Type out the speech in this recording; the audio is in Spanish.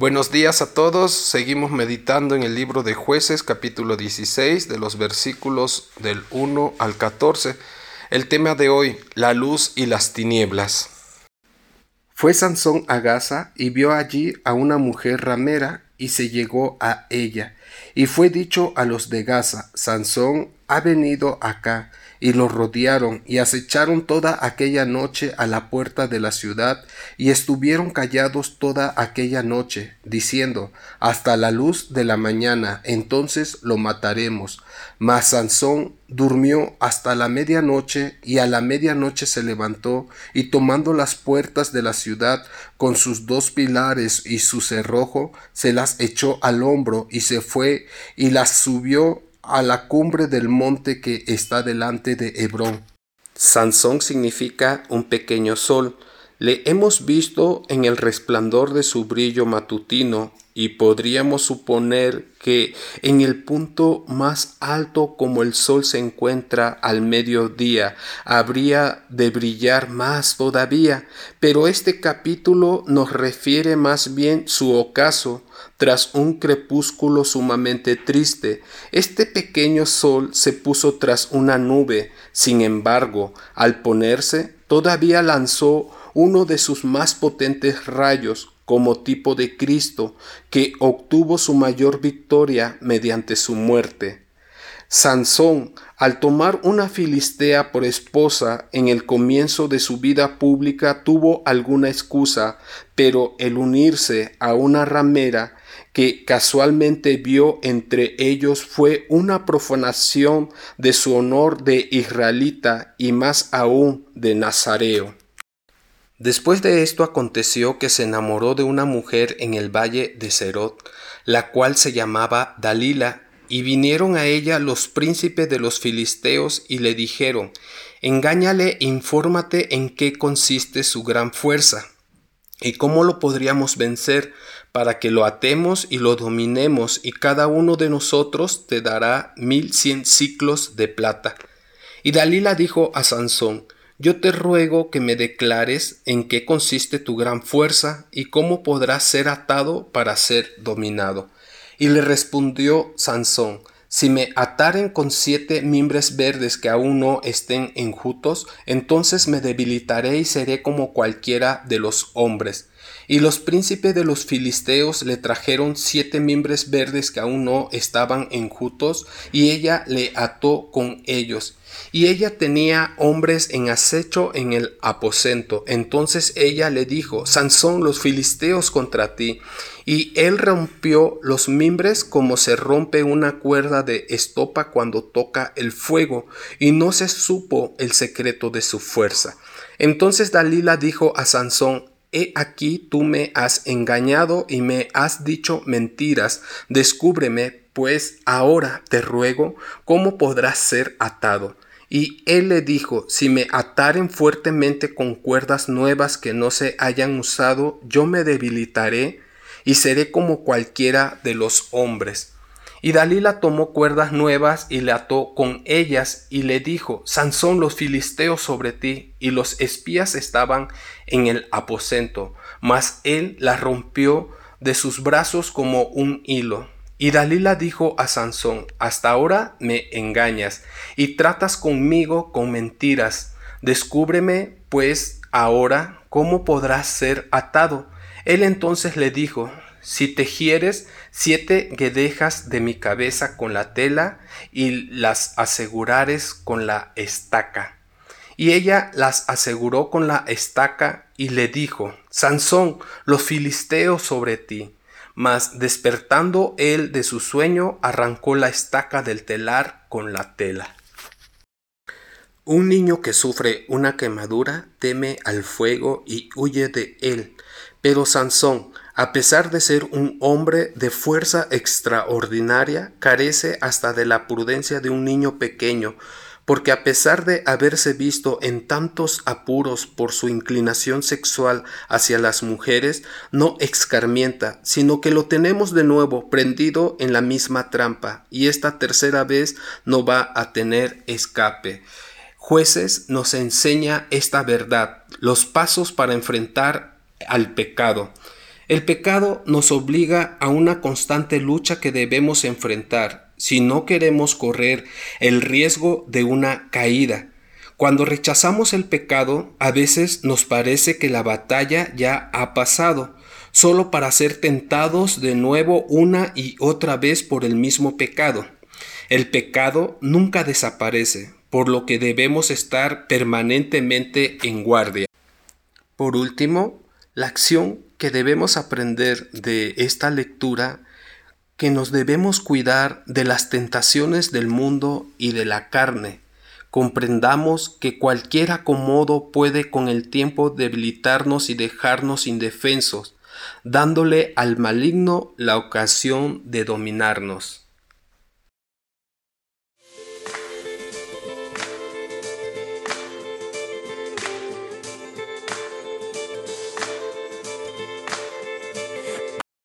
Buenos días a todos. Seguimos meditando en el libro de jueces capítulo 16 de los versículos del 1 al 14. El tema de hoy, la luz y las tinieblas. Fue Sansón a Gaza y vio allí a una mujer ramera y se llegó a ella. Y fue dicho a los de Gaza, Sansón ha venido acá y lo rodearon y acecharon toda aquella noche a la puerta de la ciudad y estuvieron callados toda aquella noche, diciendo hasta la luz de la mañana, entonces lo mataremos. Mas Sansón durmió hasta la medianoche y a la medianoche se levantó y tomando las puertas de la ciudad con sus dos pilares y su cerrojo, se las echó al hombro y se fue y las subió a la cumbre del monte que está delante de Hebrón. Sansón significa un pequeño sol. Le hemos visto en el resplandor de su brillo matutino y podríamos suponer que en el punto más alto como el sol se encuentra al mediodía, habría de brillar más todavía, pero este capítulo nos refiere más bien su ocaso, tras un crepúsculo sumamente triste. Este pequeño sol se puso tras una nube, sin embargo, al ponerse, todavía lanzó uno de sus más potentes rayos como tipo de Cristo, que obtuvo su mayor victoria mediante su muerte. Sansón, al tomar una filistea por esposa en el comienzo de su vida pública, tuvo alguna excusa, pero el unirse a una ramera que casualmente vio entre ellos fue una profanación de su honor de israelita y más aún de nazareo. Después de esto aconteció que se enamoró de una mujer en el valle de Serot, la cual se llamaba Dalila, y vinieron a ella los príncipes de los filisteos y le dijeron, Engáñale, infórmate en qué consiste su gran fuerza, y cómo lo podríamos vencer, para que lo atemos y lo dominemos, y cada uno de nosotros te dará mil cien ciclos de plata. Y Dalila dijo a Sansón, yo te ruego que me declares en qué consiste tu gran fuerza y cómo podrás ser atado para ser dominado. Y le respondió Sansón, si me ataren con siete mimbres verdes que aún no estén enjutos, entonces me debilitaré y seré como cualquiera de los hombres. Y los príncipes de los filisteos le trajeron siete mimbres verdes que aún no estaban enjutos, y ella le ató con ellos. Y ella tenía hombres en acecho en el aposento. Entonces ella le dijo, Sansón, los filisteos contra ti. Y él rompió los mimbres como se rompe una cuerda de estopa cuando toca el fuego, y no se supo el secreto de su fuerza. Entonces Dalila dijo a Sansón, He aquí tú me has engañado y me has dicho mentiras. Descúbreme, pues, ahora te ruego, cómo podrás ser atado. Y él le dijo, si me ataren fuertemente con cuerdas nuevas que no se hayan usado, yo me debilitaré y seré como cualquiera de los hombres. Y Dalila tomó cuerdas nuevas y le ató con ellas y le dijo, Sansón los filisteos sobre ti, y los espías estaban en el aposento, mas él las rompió de sus brazos como un hilo. Y Dalila dijo a Sansón, hasta ahora me engañas y tratas conmigo con mentiras. Descúbreme, pues, ahora cómo podrás ser atado. Él entonces le dijo, si tejieres siete guedejas de mi cabeza con la tela y las asegurares con la estaca. Y ella las aseguró con la estaca y le dijo, Sansón, los filisteos sobre ti. Mas despertando él de su sueño, arrancó la estaca del telar con la tela. Un niño que sufre una quemadura teme al fuego y huye de él. Pero Sansón, a pesar de ser un hombre de fuerza extraordinaria, carece hasta de la prudencia de un niño pequeño, porque a pesar de haberse visto en tantos apuros por su inclinación sexual hacia las mujeres, no excarmienta, sino que lo tenemos de nuevo prendido en la misma trampa, y esta tercera vez no va a tener escape. Jueces nos enseña esta verdad, los pasos para enfrentar al pecado. El pecado nos obliga a una constante lucha que debemos enfrentar si no queremos correr el riesgo de una caída. Cuando rechazamos el pecado, a veces nos parece que la batalla ya ha pasado, solo para ser tentados de nuevo una y otra vez por el mismo pecado. El pecado nunca desaparece, por lo que debemos estar permanentemente en guardia. Por último, la acción que debemos aprender de esta lectura que nos debemos cuidar de las tentaciones del mundo y de la carne. Comprendamos que cualquier acomodo puede con el tiempo debilitarnos y dejarnos indefensos, dándole al maligno la ocasión de dominarnos.